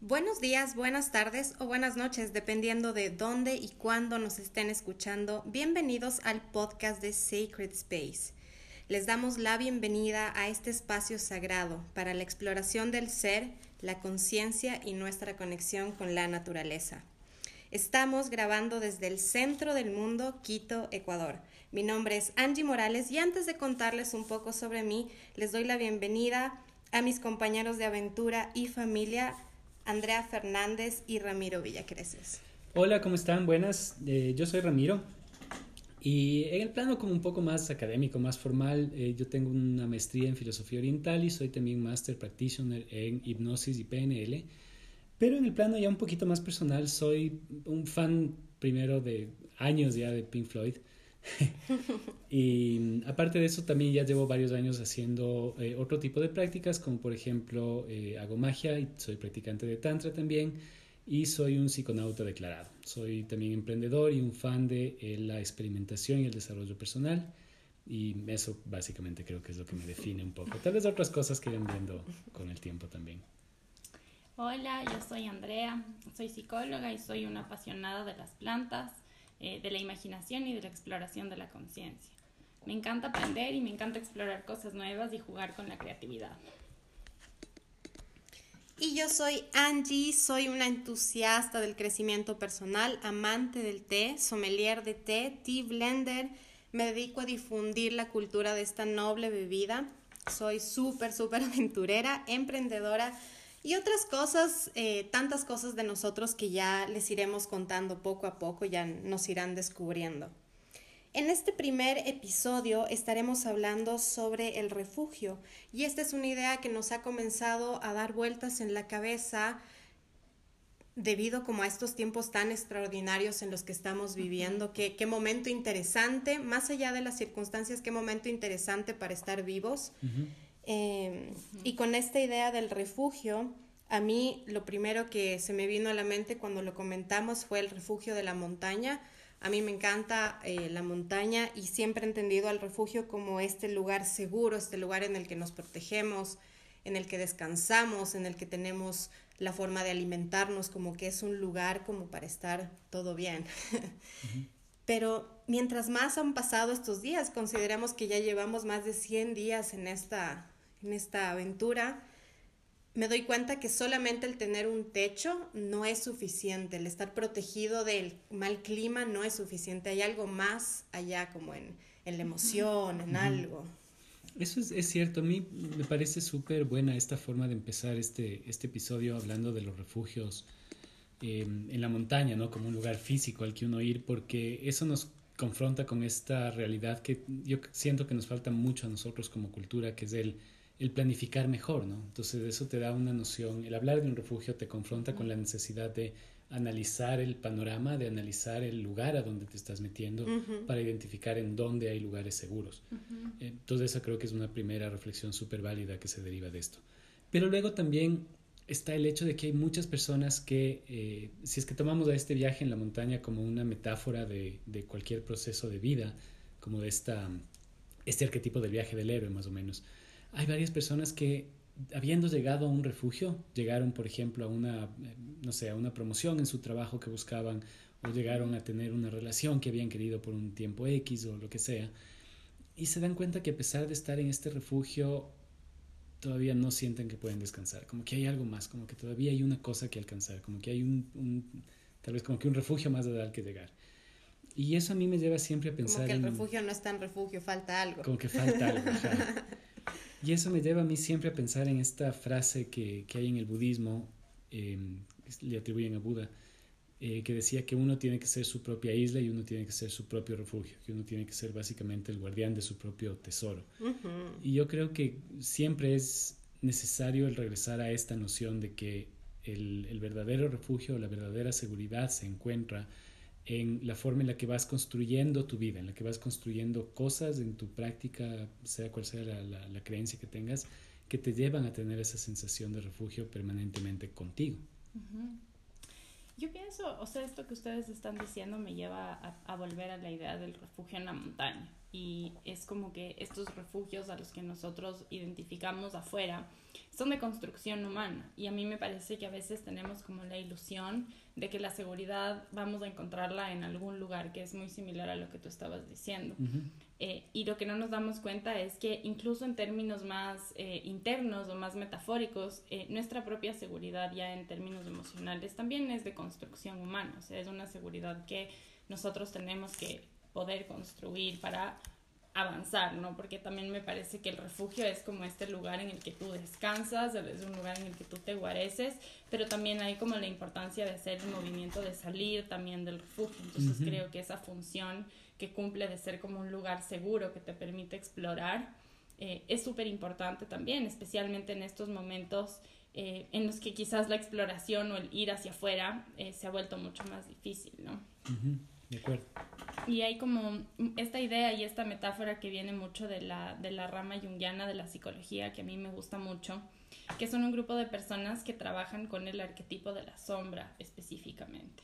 Buenos días, buenas tardes o buenas noches, dependiendo de dónde y cuándo nos estén escuchando. Bienvenidos al podcast de Sacred Space. Les damos la bienvenida a este espacio sagrado para la exploración del ser, la conciencia y nuestra conexión con la naturaleza. Estamos grabando desde el centro del mundo, Quito, Ecuador. Mi nombre es Angie Morales y antes de contarles un poco sobre mí, les doy la bienvenida a mis compañeros de aventura y familia Andrea Fernández y Ramiro Villacreces. Hola, ¿cómo están? Buenas, eh, yo soy Ramiro y en el plano como un poco más académico, más formal, eh, yo tengo una maestría en filosofía oriental y soy también master practitioner en hipnosis y PNL, pero en el plano ya un poquito más personal, soy un fan primero de años ya de Pink Floyd. y aparte de eso, también ya llevo varios años haciendo eh, otro tipo de prácticas, como por ejemplo eh, hago magia y soy practicante de Tantra también, y soy un psiconauta declarado. Soy también emprendedor y un fan de eh, la experimentación y el desarrollo personal, y eso básicamente creo que es lo que me define un poco. Tal vez otras cosas que irán viendo con el tiempo también. Hola, yo soy Andrea, soy psicóloga y soy una apasionada de las plantas eh, de la imaginación y de la exploración de la conciencia. Me encanta aprender y me encanta explorar cosas nuevas y jugar con la creatividad. Y yo soy Angie, soy una entusiasta del crecimiento personal, amante del té, sommelier de té, tea blender. Me dedico a difundir la cultura de esta noble bebida. Soy súper, súper aventurera, emprendedora y otras cosas, eh, tantas cosas de nosotros que ya les iremos contando poco a poco, ya nos irán descubriendo. En este primer episodio estaremos hablando sobre el refugio y esta es una idea que nos ha comenzado a dar vueltas en la cabeza debido como a estos tiempos tan extraordinarios en los que estamos viviendo, qué, momento interesante, más allá de las circunstancias, qué momento interesante para estar vivos. Em, y con esta idea del refugio, a mí lo primero que se me vino a la mente cuando lo comentamos fue el refugio de la montaña. A mí me encanta eh, la montaña y siempre he entendido al refugio como este lugar seguro, este lugar en el que nos protegemos, en el que descansamos, en el que tenemos la forma de alimentarnos, como que es un lugar como para estar todo bien. Pero mientras más han pasado estos días, consideramos que ya llevamos más de 100 días en esta en esta aventura, me doy cuenta que solamente el tener un techo no es suficiente, el estar protegido del mal clima no es suficiente, hay algo más allá como en, la emoción, en algo. Eso es, cierto, a mí me parece súper buena esta forma de empezar este, este episodio hablando de los refugios em, en la montaña, ¿no? Como un lugar físico al que uno ir, porque eso nos confronta con esta realidad que yo siento que nos falta mucho a nosotros como cultura, que es el el planificar mejor, ¿no? Entonces eso te da una noción, el hablar de un refugio te confronta con la necesidad de analizar el panorama, de analizar el lugar a donde te estás metiendo para identificar en dónde hay lugares seguros. Entonces eso creo que es una primera reflexión súper válida que se deriva de esto. Pero luego también está el hecho de que hay muchas personas que, eh, si es que tomamos a este viaje en la montaña como una metáfora de, de cualquier proceso de vida, como de esta, este arquetipo del viaje del héroe más o menos, hay varias personas que habiendo llegado a un refugio, llegaron, por ejemplo, a una, no sé, a una promoción en su trabajo que buscaban, o llegaron a tener una relación que habían querido por un tiempo X o lo que sea, y se dan cuenta que a pesar de estar en este refugio, todavía no sienten que pueden descansar, como que hay algo más, como que todavía hay una cosa que alcanzar, como que hay un, tal vez como que un refugio más al que llegar. Y eso a mí me lleva siempre a pensar... Como que el refugio no es tan refugio, falta algo. Como que falta algo. Y eso me lleva a mí siempre a pensar en esta frase que, que hay en el budismo, em, le atribuyen a Buda, eh, que decía que uno tiene que ser su propia isla y uno tiene que ser su propio refugio, que uno tiene que ser básicamente el guardián de su propio tesoro. Y yo creo que siempre es necesario el regresar a esta noción de que el, el verdadero refugio, la verdadera seguridad se encuentra en la forma en la que vas construyendo tu vida, en la que vas construyendo cosas en tu práctica, sea cual sea la, creencia que tengas, que te llevan a tener esa sensación de refugio permanentemente contigo. Yo pienso, o sea, esto que ustedes están diciendo me lleva a, a, volver a la idea del refugio en la montaña. Y es como que estos refugios a los que nosotros identificamos afuera son de construcción humana. Y a mí me parece que a veces tenemos como la ilusión de que la seguridad vamos a encontrarla en algún lugar, que es muy similar a lo que tú estabas diciendo. Eh, y lo que no nos damos cuenta es que incluso en términos más eh, internos o más metafóricos, eh, nuestra propia seguridad ya en términos emocionales también es de construcción humana, o sea, es una seguridad que nosotros tenemos que poder construir para avanzar, ¿no? Porque también me parece que el refugio es como este lugar en el que tú descansas, es un lugar en el que tú te guareces, pero también hay como la importancia de hacer el movimiento de salir también del refugio. Entonces creo que esa función que cumple de ser como un lugar seguro que te permite explorar eh, es súper importante también, especialmente en estos momentos eh, en los que quizás la exploración o el ir hacia afuera eh, se ha vuelto mucho más difícil, ¿no? De acuerdo. Y hay como esta idea y esta metáfora que viene mucho de la, de la rama junguiana de la psicología, que a mí me gusta mucho, que son un grupo de personas que trabajan con el arquetipo de la sombra específicamente.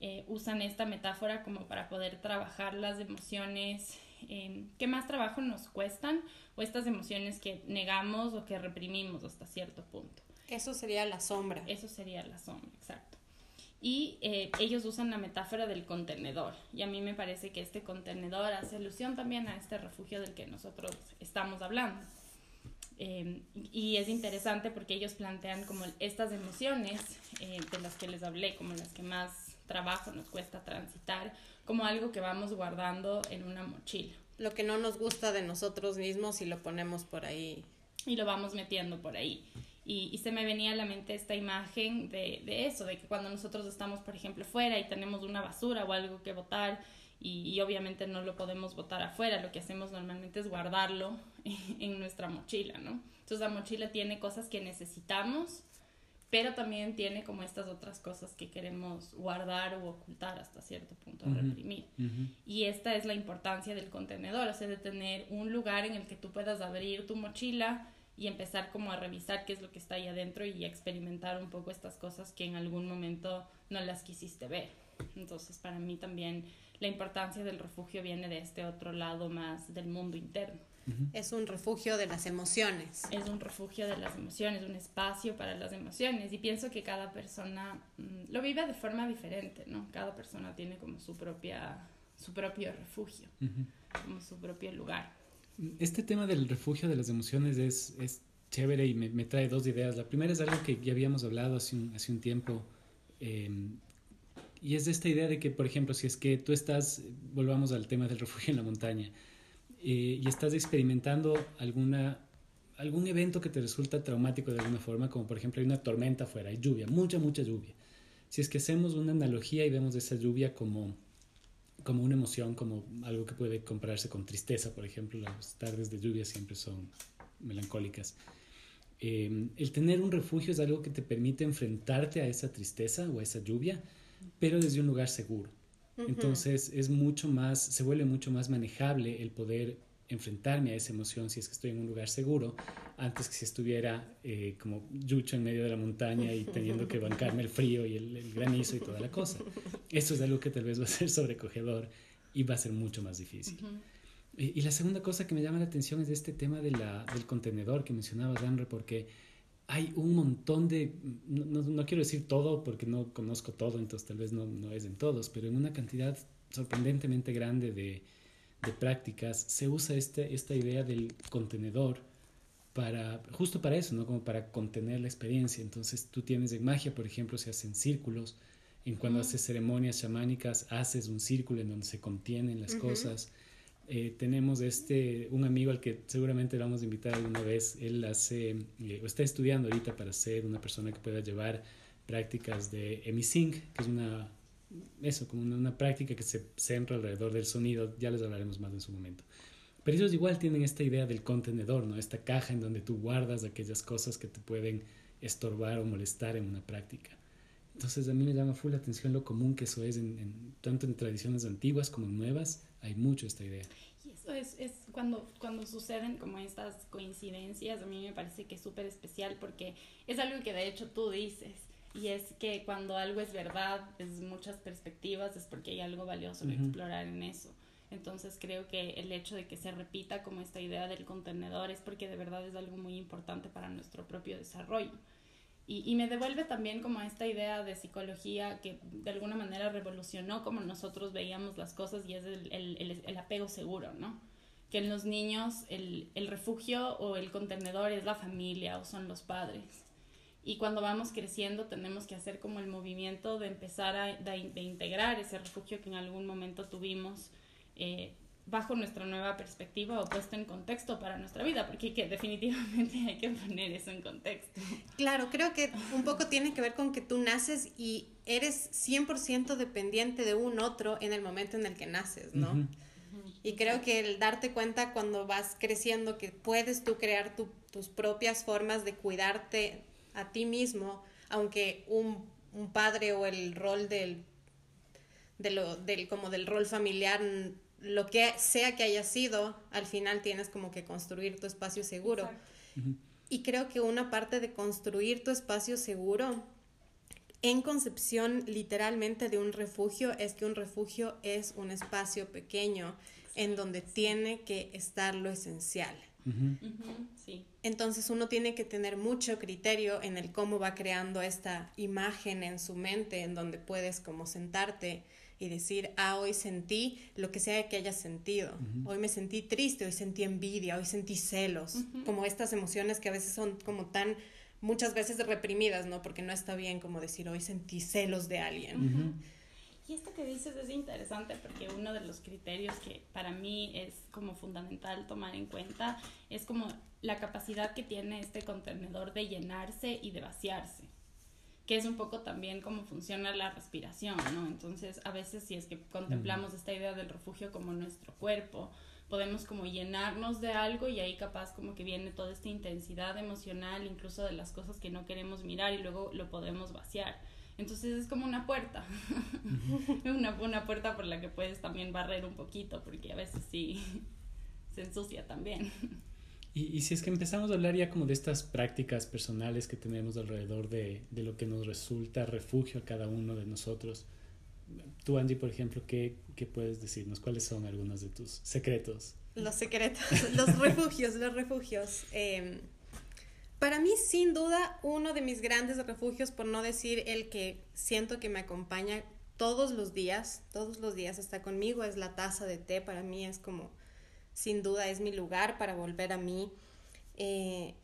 Eh, usan esta metáfora como para poder trabajar las emociones eh, que más trabajo nos cuestan o estas emociones que negamos o que reprimimos hasta cierto punto. Eso sería la sombra. Eso sería la sombra, exacto y eh, ellos usan la metáfora del contenedor. Y a mí me parece que este contenedor hace alusión también a este refugio del que nosotros estamos hablando. Eh, y es interesante porque ellos plantean como estas emociones eh, de las que les hablé, como las que más trabajo nos cuesta transitar, como algo que vamos guardando en una mochila. Lo que no nos gusta de nosotros mismos y lo ponemos por ahí. Y lo vamos metiendo por ahí. Y, se me venía a la mente esta imagen de, de, eso, de que cuando nosotros estamos, por ejemplo, fuera y tenemos una basura o algo que botar y, obviamente no lo podemos botar afuera, lo que hacemos normalmente es guardarlo en, nuestra mochila, ¿no? Entonces la mochila tiene cosas que necesitamos, pero también tiene como estas otras cosas que queremos guardar o ocultar hasta cierto punto, reprimir. Y esta es la importancia del contenedor, o sea, de tener un lugar en el que tú puedas abrir tu mochila, y empezar como a revisar qué es lo que está ahí adentro y experimentar un poco estas cosas que en algún momento no las quisiste ver. Entonces, para mí también la importancia del refugio viene de este otro lado más del mundo interno. Es un refugio de las emociones. Es un refugio de las emociones, un espacio para las emociones. Y pienso que cada persona mm, lo vive de forma diferente, ¿no? Cada persona tiene como su propia, su propio refugio, como su propio lugar este tema del refugio de las emociones es, es chévere y me, me, trae dos ideas. La primera es algo que ya habíamos hablado hace un, hace un tiempo. Em, y es esta idea de que, por ejemplo, si es que tú estás, volvamos al tema del refugio en la montaña, eh, y estás experimentando alguna, algún evento que te resulta traumático de alguna forma, como por ejemplo hay una tormenta afuera, hay lluvia, mucha, mucha lluvia. Si es que hacemos una analogía y vemos esa lluvia como como una emoción, como algo que puede compararse con tristeza, por ejemplo, las tardes de lluvia siempre son melancólicas. Em, el tener un refugio es algo que te permite enfrentarte a esa tristeza o a esa lluvia, pero desde un lugar seguro. Entonces es mucho más, se vuelve mucho más manejable el poder enfrentarme a esa emoción si es que estoy en un lugar seguro, antes que si estuviera eh, como yucho en medio de la montaña y teniendo que bancarme el frío y el, granizo y toda la cosa. Eso es algo que tal vez va a ser sobrecogedor y va a ser mucho más difícil. y, la segunda cosa que me llama la atención es este tema de la, del contenedor que mencionaba Danre, porque hay un montón de, no, no, quiero decir todo porque no conozco todo, entonces tal vez no, no es en todos, pero en una cantidad sorprendentemente grande de, de prácticas se usa este, esta idea del contenedor para, justo para eso, ¿no? Como para contener la experiencia. Entonces tú tienes en magia, por ejemplo, se hacen círculos. En cuando haces ceremonias chamánicas, haces un círculo en donde se contienen las cosas. Eh, tenemos este, un amigo al que seguramente vamos a invitar alguna vez. Él hace, eh, está estudiando ahorita para ser una persona que pueda llevar prácticas de emisync, que es una eso, como una, práctica que se centra alrededor del sonido, ya les hablaremos más en su momento. Pero ellos igual tienen esta idea del contenedor, ¿no? Esta caja en donde tú guardas aquellas cosas que te pueden estorbar o molestar en una práctica. Entonces a mí me llama full la atención lo común que eso es, en, tanto en tradiciones antiguas como en nuevas, hay mucho esta idea. Y eso es, cuando, cuando suceden como estas coincidencias, a mí me parece que es súper especial porque es algo que de hecho tú dices y es que cuando algo es verdad desde muchas perspectivas es porque hay algo valioso que explorar en eso. Entonces creo que el hecho de que se repita como esta idea del contenedor es porque de verdad es algo muy importante para nuestro propio desarrollo. Y, y, me devuelve también como esta idea de psicología que de alguna manera revolucionó como nosotros veíamos las cosas y es el, el, el apego seguro, ¿no? Que en los niños el, el refugio o el contenedor es la familia o son los padres y cuando vamos creciendo tenemos que hacer como el movimiento de empezar a de, integrar ese refugio que en algún momento tuvimos eh, bajo nuestra nueva perspectiva o puesto en contexto para nuestra vida, porque que definitivamente hay que poner eso en contexto. Claro, creo que un poco tiene que ver con que tú naces y eres 100% dependiente de un otro en el momento en el que naces, ¿no? Y creo que el darte cuenta cuando vas creciendo que puedes tú crear tus propias formas de cuidarte a ti mismo, aunque un, un padre o el rol del, de lo, del, como del rol familiar, lo que sea que haya sido, al final tienes como que construir tu espacio seguro. Y creo que una parte de construir tu espacio seguro en concepción literalmente de un refugio es que un refugio es un espacio pequeño en donde tiene que estar lo esencial. Entonces uno tiene que tener mucho criterio en el cómo va creando esta imagen en su mente, en donde puedes como sentarte y decir, ah, hoy sentí lo que sea que hayas sentido. Hoy me sentí triste, hoy sentí envidia, hoy sentí celos, como estas emociones que a veces son como tan muchas veces reprimidas, ¿no? Porque no está bien como decir, hoy sentí celos de alguien. Y esto que dices es interesante porque uno de los criterios que para mí es como fundamental tomar en cuenta es como la capacidad que tiene este contenedor de llenarse y de vaciarse que es un poco también cómo funciona la respiración, ¿no? Entonces, a veces si es que contemplamos esta idea del refugio como nuestro cuerpo, podemos como llenarnos de algo y ahí capaz como que viene toda esta intensidad emocional, incluso de las cosas que no queremos mirar y luego lo podemos vaciar. Entonces es como una puerta, una, una puerta por la que puedes también barrer un poquito, porque a veces sí se ensucia también. Y, y, si es que empezamos a hablar ya como de estas prácticas personales que tenemos alrededor de, de, lo que nos resulta refugio a cada uno de nosotros, tú Angie, por ejemplo, ¿qué, ¿qué, puedes decirnos? ¿Cuáles son algunos de tus secretos? Los secretos, los refugios, los refugios. Eh, para mí, sin duda, uno de mis grandes refugios, por no decir el que siento que me acompaña todos los días, todos los días está conmigo, es la taza de té. Para mí es como, sin duda, es mi lugar para volver a mí. Eh,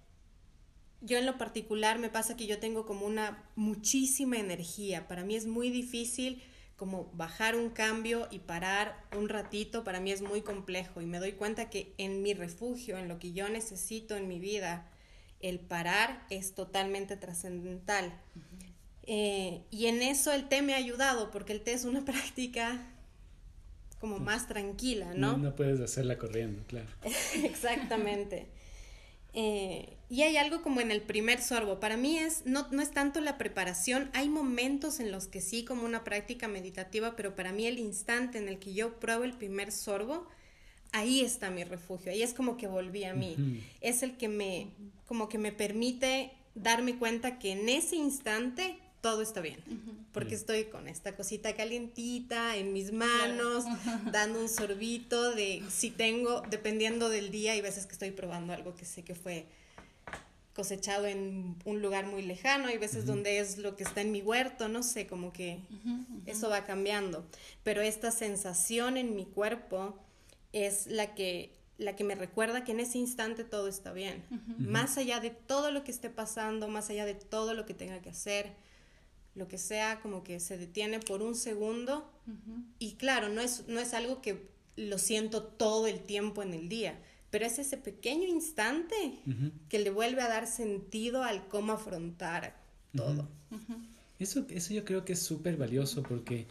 yo en lo particular me pasa que yo tengo como una muchísima energía. Para mí es muy difícil como bajar un cambio y parar un ratito. Para mí es muy complejo y me doy cuenta que en mi refugio, en lo que yo necesito en mi vida, el parar es totalmente trascendental. Eh, y en eso el té me ha ayudado, porque el té es una práctica como más tranquila, ¿no? No, puedes hacerla corriendo, claro. Exactamente. Eh, y hay algo como en el primer sorbo. Para mí es, no, no es tanto la preparación, hay momentos en los que sí como una práctica meditativa, pero para mí el instante en el que yo pruebo el primer sorbo, ahí está mi refugio, ahí es como que volví a mí. Es el que me, como que me permite darme cuenta que en ese instante todo está bien, porque estoy con esta cosita calientita en mis manos, dando un sorbito de si tengo, dependiendo del día, hay veces que estoy probando algo que sé que fue cosechado en un lugar muy lejano, hay veces donde es lo que está en mi huerto, no sé, como que eso va cambiando, pero esta sensación en mi cuerpo es la que, la que me recuerda que en ese instante todo está bien. Más allá de todo lo que esté pasando, más allá de todo lo que tenga que hacer, lo que sea, como que se detiene por un segundo. Y claro, no es, no es algo que lo siento todo el tiempo en el día, pero es ese pequeño instante que le vuelve a dar sentido al cómo afrontar todo. Eso, eso yo creo que es súper valioso porque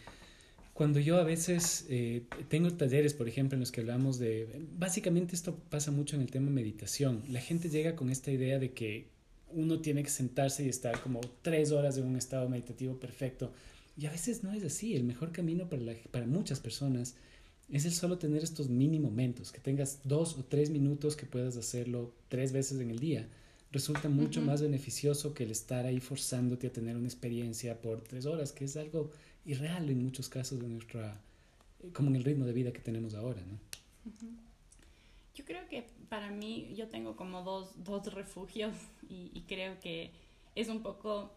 cuando yo a veces eh, tengo talleres, por ejemplo, en los que hablamos de, básicamente esto pasa mucho en el tema meditación, la gente llega con esta idea de que uno tiene que sentarse y estar como tres horas en un estado meditativo perfecto. Y a veces no es así. El mejor camino para, para muchas personas es el solo tener estos mini momentos, que tengas dos o tres minutos que puedas hacerlo tres veces en el día, resulta mucho más beneficioso que el estar ahí forzándote a tener una experiencia por tres horas, que es algo irreal en muchos casos de nuestra, como en el ritmo de vida que tenemos ahora, ¿no? Yo creo que para mí, yo tengo como dos, dos refugios y, y, creo que es un poco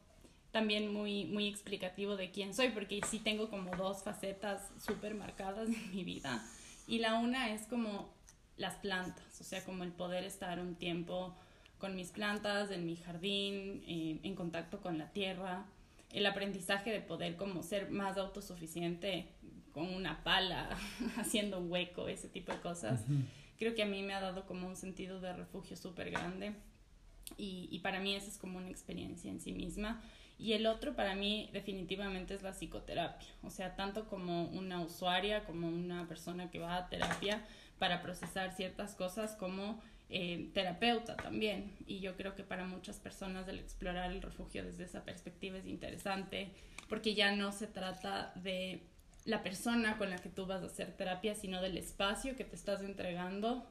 también muy, muy explicativo de quién soy, porque sí tengo como dos facetas súper marcadas en mi vida. Y la una es como las plantas, o sea, como el poder estar un tiempo con mis plantas, en mi jardín, eh, en contacto con la tierra, el aprendizaje de poder como ser más autosuficiente con una pala, haciendo un hueco, ese tipo de cosas. Creo que a mí me ha dado como un sentido de refugio súper grande y, y, para mí esa es como una experiencia en sí misma. Y el otro para mí definitivamente es la psicoterapia, o sea, tanto como una usuaria, como una persona que va a terapia para procesar ciertas cosas, como eh, terapeuta también. Y yo creo que para muchas personas el explorar el refugio desde esa perspectiva es interesante, porque ya no se trata de la persona con la que tú vas a hacer terapia, sino del espacio que te estás entregando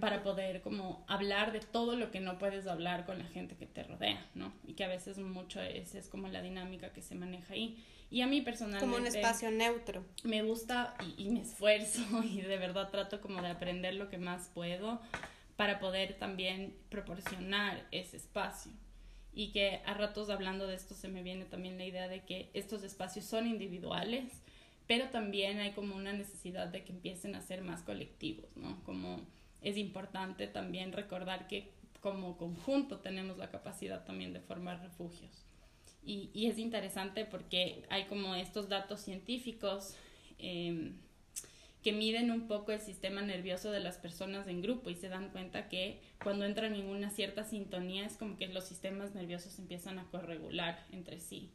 para poder como hablar de todo lo que no puedes hablar con la gente que te rodea, ¿no? Y que a veces mucho es, es como la dinámica que se maneja ahí. Y a mí personalmente... Como un espacio neutro. Me gusta y, y me esfuerzo y de verdad trato como de aprender lo que más puedo para poder también proporcionar ese espacio. Y que a ratos hablando de esto se me viene también la idea de que estos espacios son individuales, pero también hay como una necesidad de que empiecen a ser más colectivos, ¿no? Como es importante también recordar que como conjunto tenemos la capacidad también de formar refugios. Y, y es interesante porque hay como estos datos científicos eh, que miden un poco el sistema nervioso de las personas en grupo y se dan cuenta que cuando entran en una cierta sintonía es como que los sistemas nerviosos empiezan a corregular entre sí.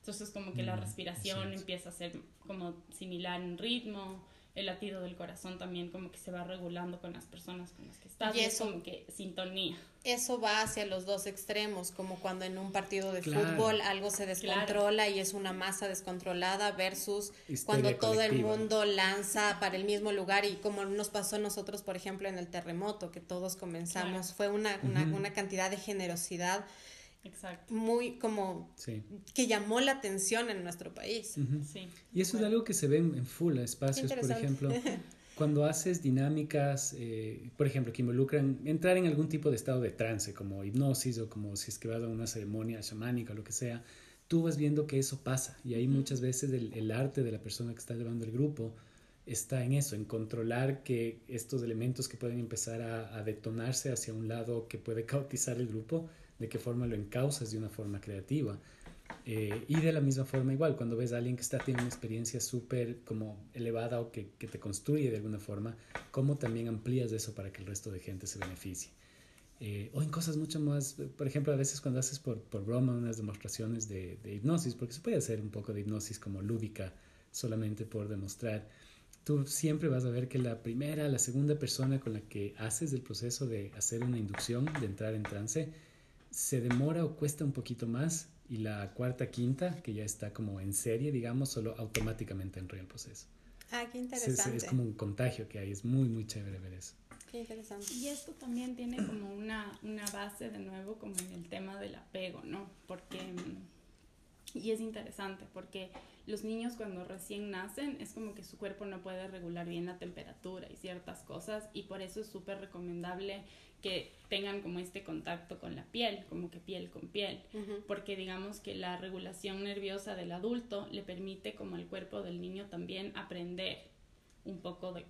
Entonces como que la mm, respiración empieza a ser como similar en ritmo, el latido del corazón también como que se va regulando con las personas con las que estás. Y eso, como que sintonía. Eso va hacia los dos extremos, como cuando en un partido de fútbol algo se descontrola y es una masa descontrolada versus cuando todo el mundo lanza para el mismo lugar y como nos pasó a nosotros, por ejemplo, en el terremoto, que todos comenzamos, fue una, una, una cantidad de generosidad Exacto. muy como que llamó la atención en nuestro país. sí. Y eso es algo que se ve en full espacios, por ejemplo, cuando haces dinámicas, eh, por ejemplo, que involucran entrar en algún tipo de estado de trance, como hipnosis o como si es que vas a una ceremonia chamánica o lo que sea, tú vas viendo que eso pasa y ahí muchas veces el, el arte de la persona que está llevando el grupo está en eso, en controlar que estos elementos que pueden empezar a, a detonarse hacia un lado que puede cautizar el grupo, de qué forma lo encausas de una forma creativa. Eh, y de la misma forma igual, cuando ves a alguien que está teniendo una experiencia súper como elevada o que, que, te construye de alguna forma, cómo también amplías eso para que el resto de gente se beneficie. Eh, o en cosas mucho más, por ejemplo, a veces cuando haces por, por broma unas demostraciones de, de, hipnosis, porque se puede hacer un poco de hipnosis como lúdica solamente por demostrar, tú siempre vas a ver que la primera, la segunda persona con la que haces el proceso de hacer una inducción, de entrar en trance, se demora o cuesta un poquito más y la cuarta, quinta, que ya está como en serie, digamos, solo automáticamente entra en el proceso. Ah, qué interesante. Es, es, como un contagio que hay, es muy, muy chévere ver eso. Qué interesante. Y esto también tiene como una, una base de nuevo como en el tema del apego, ¿no? Porque, y es interesante porque los niños cuando recién nacen es como que su cuerpo no puede regular bien la temperatura y ciertas cosas y por eso es súper recomendable que tengan como este contacto con la piel, como que piel con piel, porque digamos que la regulación nerviosa del adulto le permite como el cuerpo del niño también aprender un poco de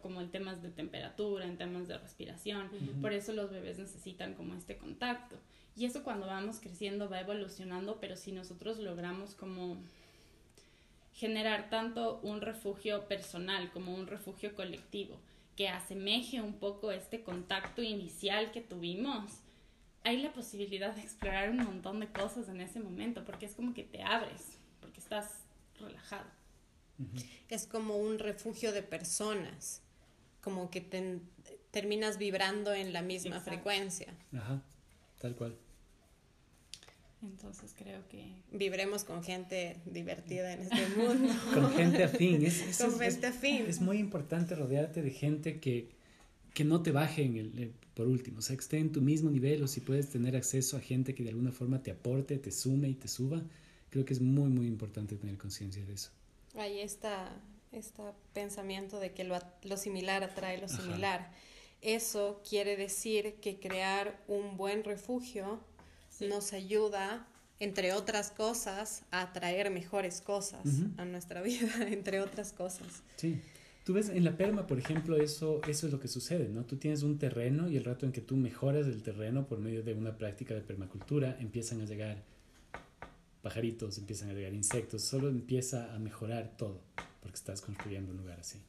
como en temas de temperatura, en temas de respiración, por eso los bebés necesitan como este contacto. Y eso cuando vamos creciendo va evolucionando, pero si nosotros logramos como generar tanto un refugio personal como un refugio colectivo, que asemeje un poco este contacto inicial que tuvimos, hay la posibilidad de explorar un montón de cosas en ese momento, porque es como que te abres, porque estás relajado. Es como un refugio de personas, como que te, terminas vibrando en la misma Exacto. frecuencia. Ajá, tal cual. Entonces creo que... Vibremos con gente divertida en este mundo. con gente afín. Es, es, con gente afín. Es muy importante rodearte de gente que, que no te baje en el, eh, por último, o sea, que esté en tu mismo nivel o si puedes tener acceso a gente que de alguna forma te aporte, te sume y te suba, creo que es muy, muy importante tener conciencia de eso. Ahí está este pensamiento de que lo, lo similar atrae lo similar. Eso quiere decir que crear un buen refugio nos ayuda, entre otras cosas, a atraer mejores cosas a nuestra vida, entre otras cosas. Sí. Tú ves, en la perma, por ejemplo, eso, eso es lo que sucede, ¿no? Tú tienes un terreno y el rato en que tú mejoras el terreno por medio de una práctica de permacultura, empiezan a llegar pajaritos, empiezan a llegar insectos, solo empieza a mejorar todo, porque estás construyendo un lugar así.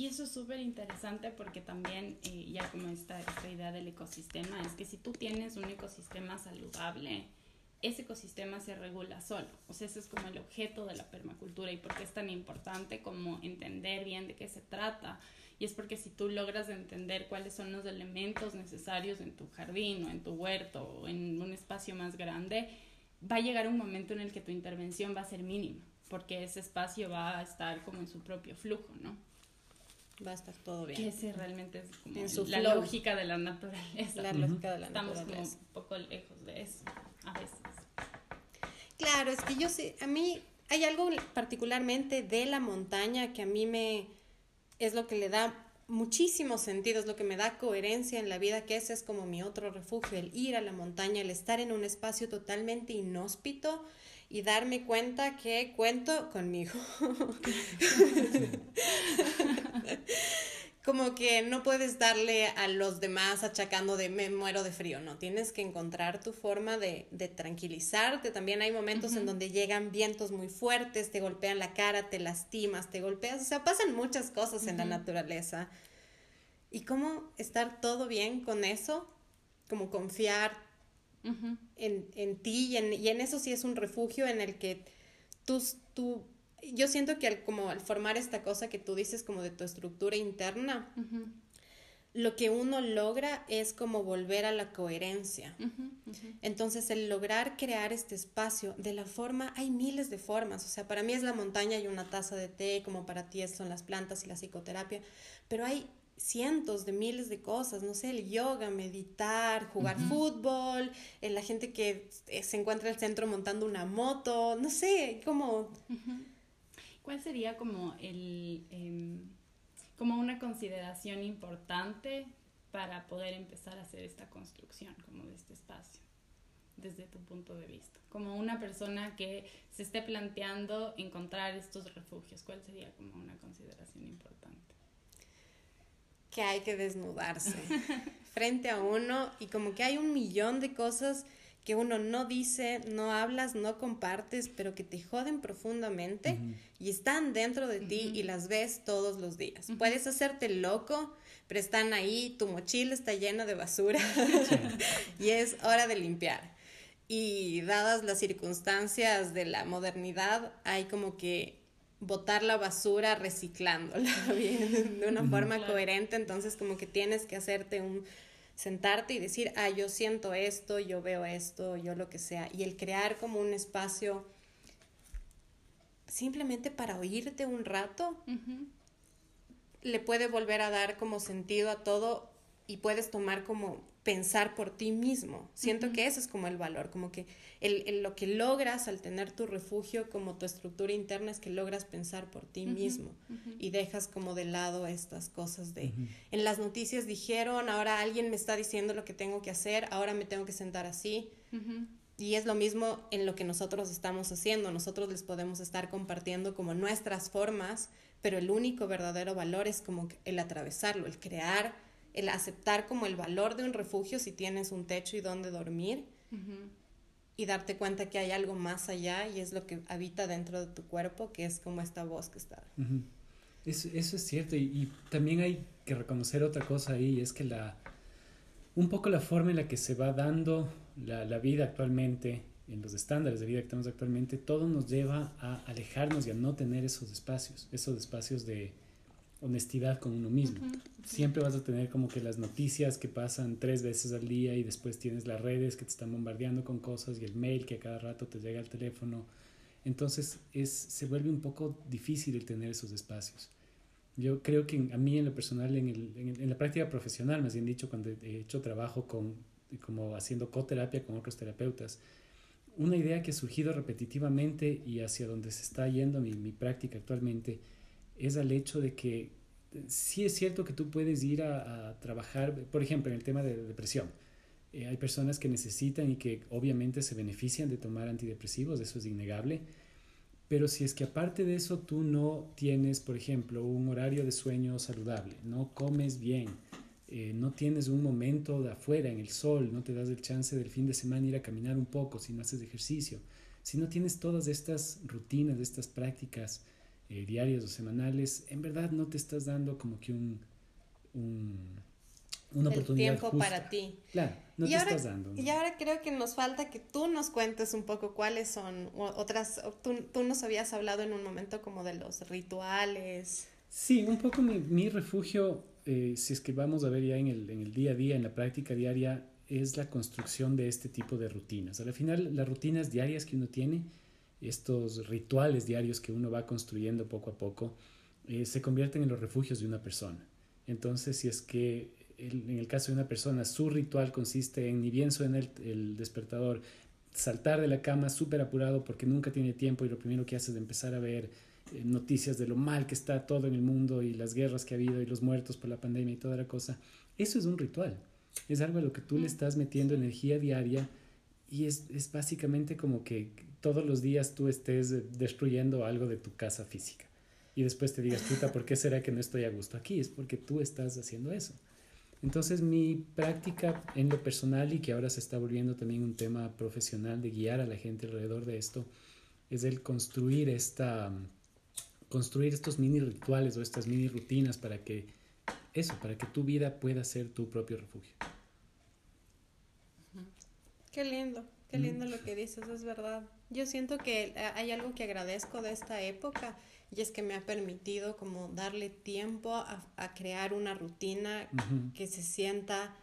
Y eso es súper interesante porque también, eh, ya como esta, esta idea del ecosistema, es que si tú tienes un ecosistema saludable, ese ecosistema se regula solo. O sea, ese es como el objeto de la permacultura y por qué es tan importante como entender bien de qué se trata. Y es porque si tú logras entender cuáles son los elementos necesarios en tu jardín o en tu huerto o en un espacio más grande, va a llegar un momento en el que tu intervención va a ser mínima, porque ese espacio va a estar como en su propio flujo, ¿no? Va a estar todo bien. Que ese realmente es como la lógica de la naturaleza. La lógica de la Estamos como un poco lejos de eso, a veces. Claro, es que yo sé, a mí hay algo particularmente de la montaña que a mí me es lo que le da muchísimo sentido, es lo que me da coherencia en la vida, que ese es como mi otro refugio, el ir a la montaña, el estar en un espacio totalmente inhóspito y darme cuenta que cuento conmigo. como que no puedes darle a los demás achacando de me muero de frío, no, tienes que encontrar tu forma de, tranquilizarte. También hay momentos en donde llegan vientos muy fuertes, te golpean la cara, te lastimas, te golpeas, o sea, pasan muchas cosas en la naturaleza. ¿Y cómo estar todo bien con eso? Como confiar en, ti y en, y en, eso sí es un refugio en el que tú, tú yo siento que al, como al formar esta cosa que tú dices como de tu estructura interna, lo que uno logra es como volver a la coherencia. Entonces, el lograr crear este espacio de la forma, hay miles de formas. O sea, para mí es la montaña y una taza de té, como para ti son las plantas y la psicoterapia, pero hay cientos de miles de cosas, no sé, el yoga, meditar, jugar fútbol, eh, la gente que se encuentra en el centro montando una moto, no sé, como... ¿Cuál sería como el em, como una consideración importante para poder empezar a hacer esta construcción como de este espacio desde tu punto de vista? Como una persona que se esté planteando encontrar estos refugios, ¿cuál sería como una consideración importante? Que hay que desnudarse frente a uno y como que hay un millón de cosas que uno no dice, no hablas, no compartes, pero que te joden profundamente y están dentro de ti y las ves todos los días. Puedes hacerte loco, pero están ahí, tu mochila está llena de basura y es hora de limpiar. Y dadas las circunstancias de la modernidad, hay como que botar la basura reciclándola bien, de una forma coherente, entonces como que tienes que hacerte un sentarte y decir, ah, yo siento esto, yo veo esto, yo lo que sea, y el crear como un espacio simplemente para oírte un rato, le puede volver a dar como sentido a todo y puedes tomar como pensar por ti mismo. Siento que ese es como el valor, como que el, lo que logras al tener tu refugio como tu estructura interna es que logras pensar por ti mismo y dejas como de lado estas cosas de en las noticias dijeron, ahora alguien me está diciendo lo que tengo que hacer, ahora me tengo que sentar así. Y es lo mismo en lo que nosotros estamos haciendo. Nosotros les podemos estar compartiendo como nuestras formas, pero el único verdadero valor es como el atravesarlo, el crear el aceptar como el valor de un refugio si tienes un techo y donde dormir y darte cuenta que hay algo más allá y es lo que habita dentro de tu cuerpo, que es como esta voz que está. eso, eso, es cierto y, también hay que reconocer otra cosa ahí, es que la, un poco la forma en la que se va dando la, la vida actualmente, en los estándares de vida que tenemos actualmente, todo nos lleva a alejarnos y a no tener esos espacios, esos espacios de, honestidad con uno mismo. Siempre vas a tener como que las noticias que pasan tres veces al día y después tienes las redes que te están bombardeando con cosas y el mail que a cada rato te llega al teléfono. Entonces es, se vuelve un poco difícil el tener esos espacios. Yo creo que a mí en lo personal, en, el, en, la práctica profesional, más bien dicho, cuando he hecho trabajo con, como haciendo coterapia con otros terapeutas, una idea que ha surgido repetitivamente y hacia donde se está yendo mi, mi práctica actualmente es al hecho de que sí es cierto que tú puedes ir a, trabajar, por ejemplo, en el tema de depresión. Eh, hay personas que necesitan y que obviamente se benefician de tomar antidepresivos, eso es innegable, pero si es que aparte de eso tú no tienes, por ejemplo, un horario de sueño saludable, no comes bien, eh, no tienes un momento de afuera en el sol, no te das el chance del fin de semana ir a caminar un poco si no haces ejercicio, si no tienes todas estas rutinas, estas prácticas, eh, diarias o semanales, en verdad no te estás dando como que un, un una el tiempo para ti. Claro, no te estás dando. Y ahora creo que nos falta que tú nos cuentes un poco cuáles son otras, tú, tú nos habías hablado en un momento como de los rituales. Sí, un poco mi, mi refugio, eh, si es que vamos a ver ya en el, en el día a día, en la práctica diaria, es la construcción de este tipo de rutinas. Al final, las rutinas diarias que uno tiene estos rituales diarios que uno va construyendo poco a poco, eh, se convierten en los refugios de una persona. Entonces, si es que en el caso de una persona, su ritual consiste en, ni bien suena el, el despertador, saltar de la cama súper apurado porque nunca tiene tiempo y lo primero que hace es empezar a ver eh, noticias de lo mal que está todo en el mundo y las guerras que ha habido y los muertos por la pandemia y toda la cosa. Eso es un ritual. Es algo a lo que tú le estás metiendo energía diaria y es, es básicamente como que todos los días tú estés destruyendo algo de tu casa física. Y después te digas, puta, ¿por qué será que no estoy a gusto aquí? Es porque tú estás haciendo eso. Entonces mi práctica en lo personal y que ahora se está volviendo también un tema profesional de guiar a la gente alrededor de esto, es el construir esta construir estos mini rituales o estas mini rutinas para que eso, para que tu vida pueda ser tu propio refugio. Qué lindo. Qué lindo lo que dices, es verdad. Yo siento que eh, hay algo que agradezco de esta época y es que me ha permitido como darle tiempo a, crear una rutina que se sienta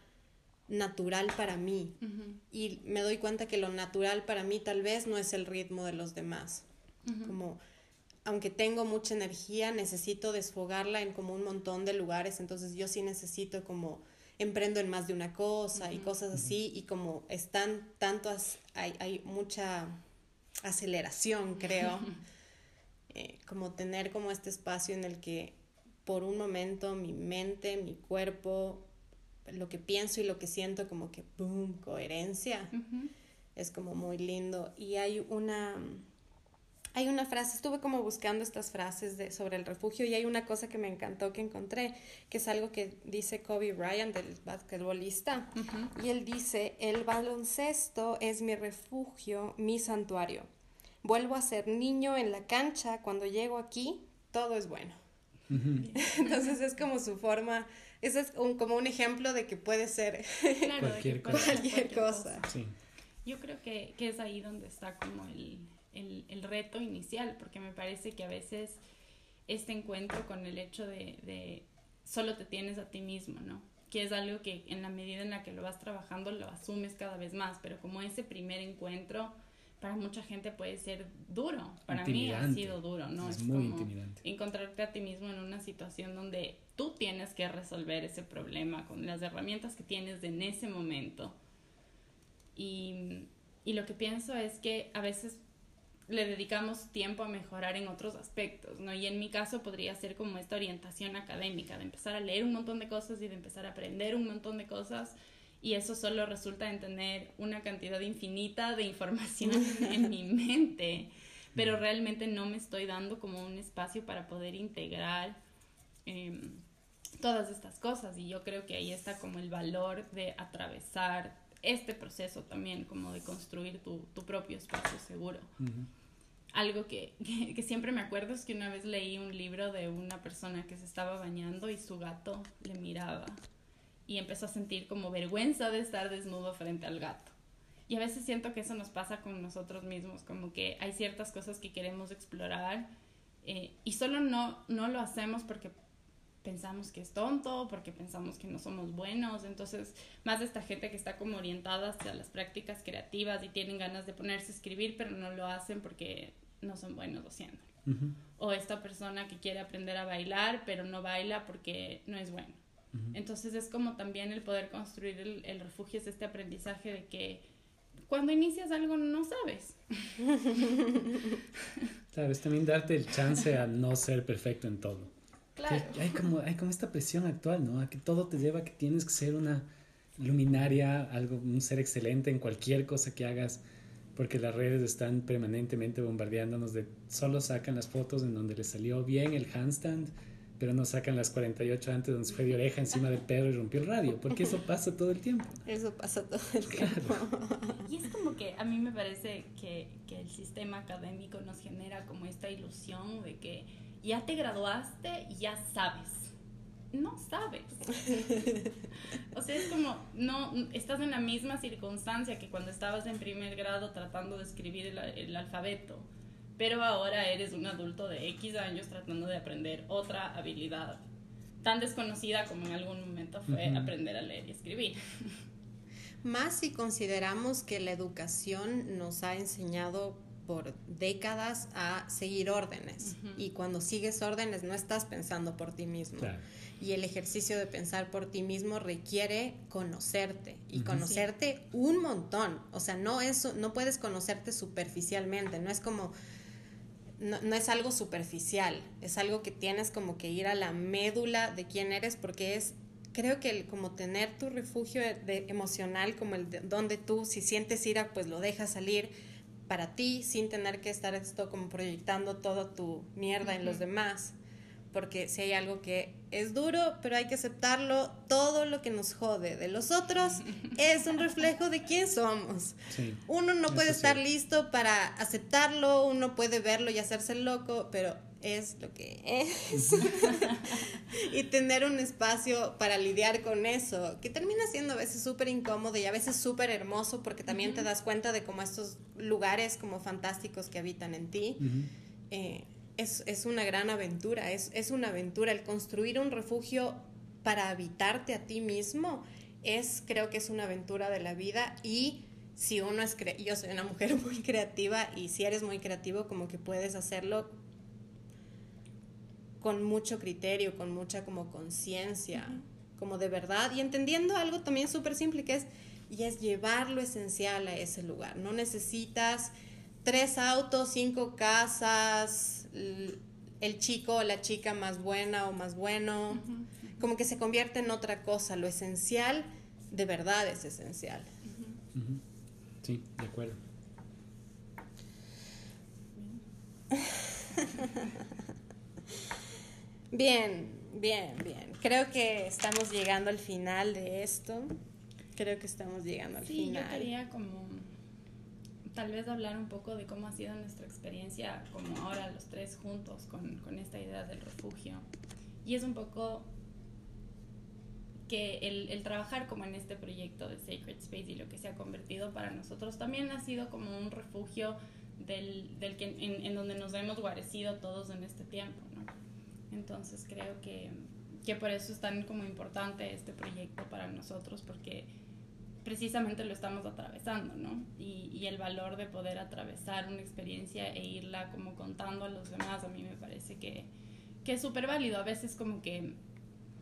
natural para mí. Y me doy cuenta que lo natural para mí tal vez no es el ritmo de los demás. Como aunque tengo mucha energía, necesito desfogarla en como un montón de lugares, entonces yo sí necesito como emprendo en más de una cosa y cosas así, y como están tantas, hay, hay mucha aceleración, creo, eh, como tener como este espacio en el que por un momento mi mente, mi cuerpo, lo que pienso y lo que siento, como que, boom, coherencia, es como muy lindo. Y hay una hay una frase, estuve como buscando estas frases de, sobre el refugio y hay una cosa que me encantó que encontré, que es algo que dice Kobe Bryant, del basquetbolista, y él dice, el baloncesto es mi refugio, mi santuario. Vuelvo a ser niño en la cancha, cuando llego aquí, todo es bueno. Entonces es como su forma, eso es como un ejemplo de que puede ser cualquier cosa. Yo creo que, que es ahí donde está como el el, el, reto inicial, porque me parece que a veces este encuentro con el hecho de, de solo te tienes a ti mismo, ¿no? Que es algo que en la medida en la que lo vas trabajando lo asumes cada vez más, pero como ese primer encuentro para mucha gente puede ser duro. Para mí ha sido duro, ¿no? Es, muy intimidante. Encontrarte a ti mismo en una situación donde tú tienes que resolver ese problema con las herramientas que tienes en ese momento. Y, y lo que pienso es que a veces le dedicamos tiempo a mejorar en otros aspectos, ¿no? Y en mi caso podría ser como esta orientación académica, de empezar a leer un montón de cosas y de empezar a aprender un montón de cosas y eso solo resulta en tener una cantidad infinita de información en mi mente, pero mm. realmente no me estoy dando como un espacio para poder integrar em, todas estas cosas y yo creo que ahí está como el valor de atravesar este proceso también, como de construir tu, tu propio espacio seguro. Algo que, que, siempre me acuerdo es que una vez leí un libro de una persona que se estaba bañando y su gato le miraba y empezó a sentir como vergüenza de estar desnudo frente al gato. Y a veces siento que eso nos pasa con nosotros mismos, como que hay ciertas cosas que queremos explorar eh, y solo no, no lo hacemos porque pensamos que es tonto, porque pensamos que no somos buenos. Entonces, más esta gente que está como orientada hacia las prácticas creativas y tienen ganas de ponerse a escribir, pero no lo hacen porque no son buenos haciendo. o esta persona que quiere aprender a bailar, pero no baila porque no es bueno. Entonces es como también el poder construir el, el, refugio, es este aprendizaje de que cuando inicias algo no sabes. claro, es también darte el chance a no ser perfecto en todo. Claro. hay, como, hay como esta presión actual, ¿no? A que todo te lleva a que tienes que ser una luminaria, algo, un ser excelente en cualquier cosa que hagas porque las redes están permanentemente bombardeándonos de solo sacan las fotos en donde les salió bien el handstand, pero no sacan las 48 antes donde se fue de oreja encima del perro y rompió el radio, porque eso pasa todo el tiempo. Eso pasa todo el tiempo. Y es como que a mí me parece que, que el sistema académico nos genera como esta ilusión de que ya te graduaste y ya sabes no sabes. o sea, es como, no, estás en la misma circunstancia que cuando estabas en primer grado tratando de escribir el, alfabeto, pero ahora eres un adulto de X años tratando de aprender otra habilidad tan desconocida como en algún momento fue aprender a leer y escribir. Más si consideramos que la educación nos ha enseñado por décadas a seguir órdenes. Y cuando sigues órdenes no estás pensando por ti mismo. Y el ejercicio de pensar por ti mismo requiere conocerte y conocerte un montón. O sea, no es, no puedes conocerte superficialmente, no es como no, no, es algo superficial, es algo que tienes como que ir a la médula de quién eres porque es creo que el, como tener tu refugio de, emocional como el de, donde tú si sientes ira pues lo dejas salir para ti sin tener que estar esto como proyectando toda tu mierda en los demás. Porque si hay algo que es duro, pero hay que aceptarlo, todo lo que nos jode de los otros es un reflejo de quién somos. uno no puede estar listo para aceptarlo, uno puede verlo y hacerse loco, pero es lo que es. y tener un espacio para lidiar con eso, que termina siendo a veces súper incómodo y a veces súper hermoso porque también te das cuenta de cómo estos lugares como fantásticos que habitan en ti. Eh, es, es, una gran aventura, es, es una aventura. El construir un refugio para habitarte a ti mismo es, creo que es una aventura de la vida y si uno es, yo soy una mujer muy creativa y si eres muy creativo como que puedes hacerlo con mucho criterio, con mucha como conciencia, como de verdad, y entendiendo algo también súper simple que es, y es llevar lo esencial a ese lugar. No necesitas tres autos, cinco casas, el chico o la chica más buena o más bueno, como que se convierte en otra cosa. Lo esencial de verdad es esencial. Sí, de acuerdo. Bien, bien, bien. Creo que estamos llegando al final de esto. Creo que estamos llegando al final. Sí, yo quería como tal vez hablar un poco de cómo ha sido nuestra experiencia como ahora los tres juntos con, con esta idea del refugio. Y es un poco que el, el, trabajar como en este proyecto de Sacred Space y lo que se ha convertido para nosotros también ha sido como un refugio del, del que, en, en donde nos hemos guarecido todos en este tiempo, ¿no? Entonces creo que, que por eso es tan como importante este proyecto para nosotros, porque precisamente lo estamos atravesando, ¿no? Y, y, el valor de poder atravesar una experiencia e irla como contando a los demás, a mí me parece que, que es súper válido. A veces como que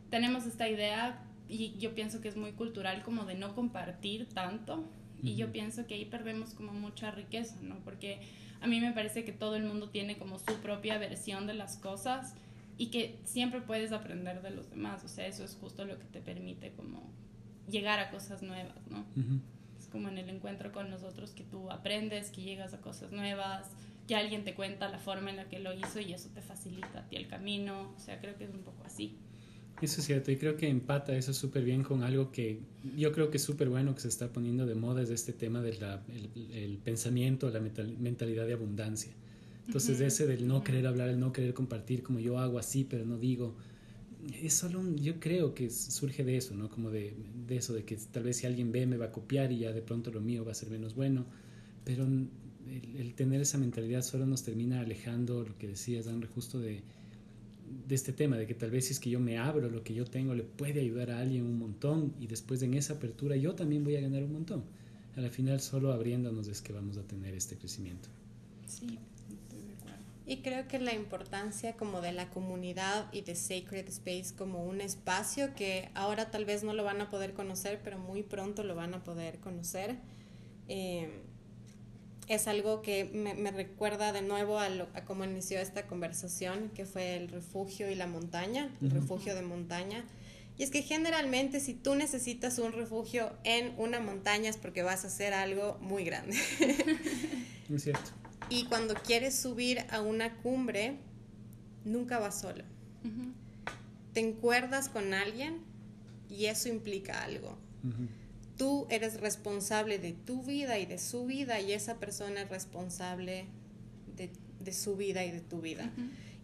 tenemos esta idea y yo pienso que es muy cultural como de no compartir tanto y yo pienso que ahí perdemos como mucha riqueza, ¿no? Porque a mí me parece que todo el mundo tiene como su propia versión de las cosas y que siempre puedes aprender de los demás, o sea, eso es justo lo que te permite como llegar a cosas nuevas, ¿no? Es como en el encuentro con nosotros que tú aprendes, que llegas a cosas nuevas, que alguien te cuenta la forma en la que lo hizo y eso te facilita a ti el camino, o sea, creo que es un poco así. Eso es cierto, y creo que empata eso súper bien con algo que yo creo que es súper bueno que se está poniendo de moda, es este tema del el, el, pensamiento, la mentalidad de abundancia. Entonces, ese del no querer hablar, el no querer compartir, como yo hago así, pero no digo, es solo un, yo creo que surge de eso, ¿no? Como de, de, eso, de que tal vez si alguien ve me va a copiar y ya de pronto lo mío va a ser menos bueno, pero el, el tener esa mentalidad solo nos termina alejando, lo que decías, André, justo de, de este tema, de que tal vez si es que yo me abro, lo que yo tengo le puede ayudar a alguien un montón y después en esa apertura yo también voy a ganar un montón. A la final solo abriéndonos es que vamos a tener este crecimiento. Sí. Y creo que la importancia como de la comunidad y de Sacred Space como un espacio que ahora tal vez no lo van a poder conocer, pero muy pronto lo van a poder conocer. Eh, es algo que me, recuerda de nuevo a, lo, a, cómo inició esta conversación, que fue el refugio y la montaña, el refugio de montaña. Y es que generalmente si tú necesitas un refugio en una montaña es porque vas a hacer algo muy grande. Es cierto. Y cuando quieres subir a una cumbre, nunca vas solo. Te encuerdas con alguien y eso implica algo. Tú eres responsable de tu vida y de su vida y esa persona es responsable de, su vida y de tu vida.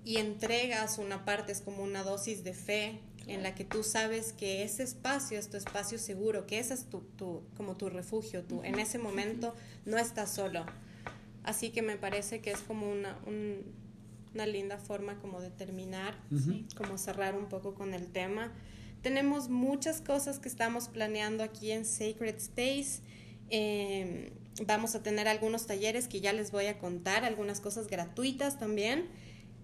Y entregas una parte, es como una dosis de fe en la que tú sabes que ese espacio es tu espacio seguro, que ese es tu, como tu refugio, tú. En ese momento no estás solo. Así que me parece que es como una, una linda forma como de terminar, como cerrar un poco con el tema. Tenemos muchas cosas que estamos planeando aquí en Sacred Space. Em, vamos a tener algunos talleres que ya les voy a contar, algunas cosas gratuitas también.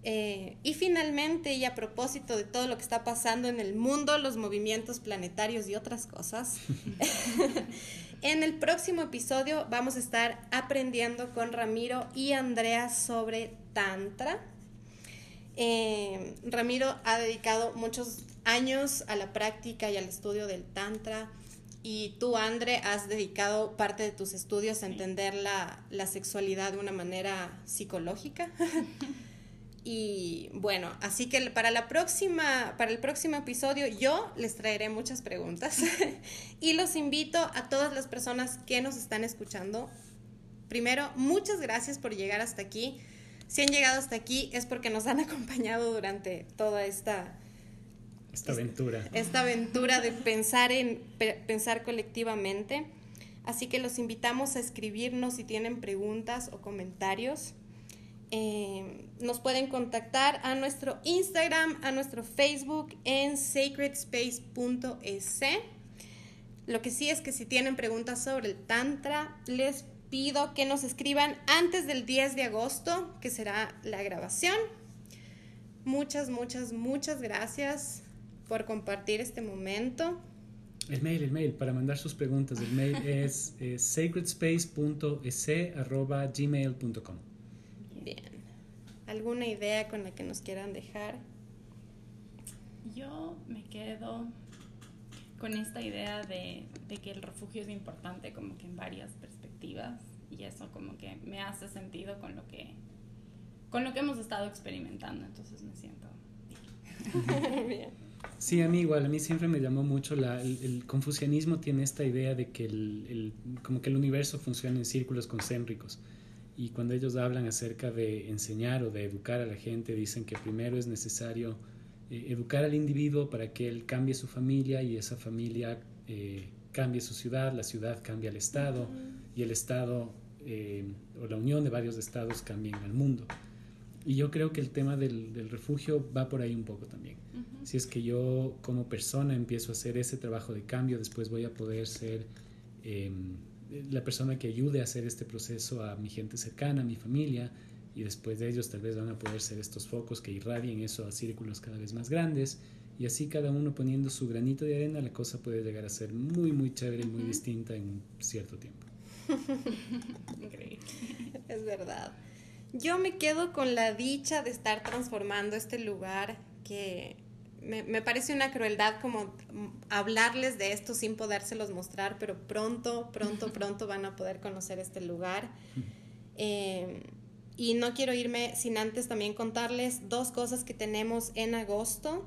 Eh, y finalmente, y a propósito de todo lo que está pasando en el mundo, los movimientos planetarios y otras cosas, en el próximo episodio vamos a estar aprendiendo con Ramiro y Andrea sobre Tantra. Em, Ramiro ha dedicado muchos años a la práctica y al estudio del Tantra. Y tú, Andre, has dedicado parte de tus estudios a entender la, la sexualidad de una manera psicológica. y bueno, así que para, la próxima, para el próximo episodio yo les traeré muchas preguntas. y los invito a todas las personas que nos están escuchando. Primero, muchas gracias por llegar hasta aquí. Si han llegado hasta aquí es porque nos han acompañado durante toda esta esta aventura. Esta aventura de pensar en pensar colectivamente. Así que los invitamos a escribirnos si tienen preguntas o comentarios. Eh, nos pueden contactar a nuestro Instagram, a nuestro Facebook en sacredspace.es. Lo que sí es que si tienen preguntas sobre el Tantra, les pido que nos escriban antes del 10 de agosto, que será la grabación. Muchas, muchas, muchas gracias por compartir este momento. El mail, el mail, para mandar sus preguntas. El mail es eh. Bien. ¿Alguna idea con la que nos quieran dejar? Yo me quedo con esta idea de, de, que el refugio es importante como que en varias perspectivas y eso como que me hace sentido con lo que con lo que hemos estado experimentando entonces me siento bien Sí, a mí igual, a mí siempre me llamó mucho la, el, confucianismo tiene esta idea de que el, como que el universo funciona en círculos concéntricos y cuando ellos hablan acerca de enseñar o de educar a la gente dicen que primero es necesario eh, educar al individuo para que él cambie su familia y esa familia eh, cambie su ciudad, la ciudad cambia al estado y el estado eh, o la unión de varios estados cambien al mundo. Y yo creo que el tema del, del refugio va por ahí un poco también. Si es que yo como persona empiezo a hacer ese trabajo de cambio, después voy a poder ser em, la persona que ayude a hacer este proceso a mi gente cercana, a mi familia, y después de ellos tal vez van a poder ser estos focos que irradien eso a círculos cada vez más grandes. Y así cada uno poniendo su granito de arena, la cosa puede llegar a ser muy, muy chévere y muy distinta en cierto tiempo. Increíble. Es verdad. Yo me quedo con la dicha de estar transformando este lugar que me, parece una crueldad como hablarles de esto sin podérselos mostrar, pero pronto, pronto, pronto van a poder conocer este lugar. Eh, y no quiero irme sin antes también contarles dos cosas que tenemos en agosto.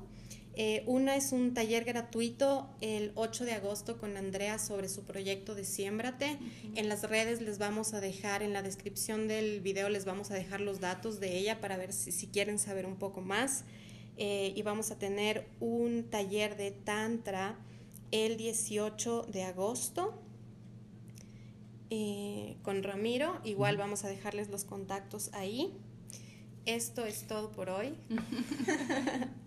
Eh, una es un taller gratuito el 8 de agosto con Andrea sobre su proyecto de Siémbrate. En las redes les vamos a dejar, en la descripción del video les vamos a dejar los datos de ella para ver si, si quieren saber un poco más. Eh, y vamos a tener un taller de Tantra el 18 de agosto eh, con Ramiro. Igual vamos a dejarles los contactos ahí. Esto es todo por hoy.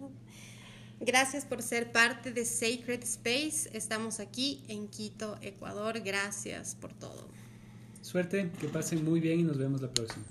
Gracias por ser parte de Sacred Space. Estamos aquí en Quito, Ecuador. Gracias por todo. Suerte, que pasen muy bien y nos vemos la próxima.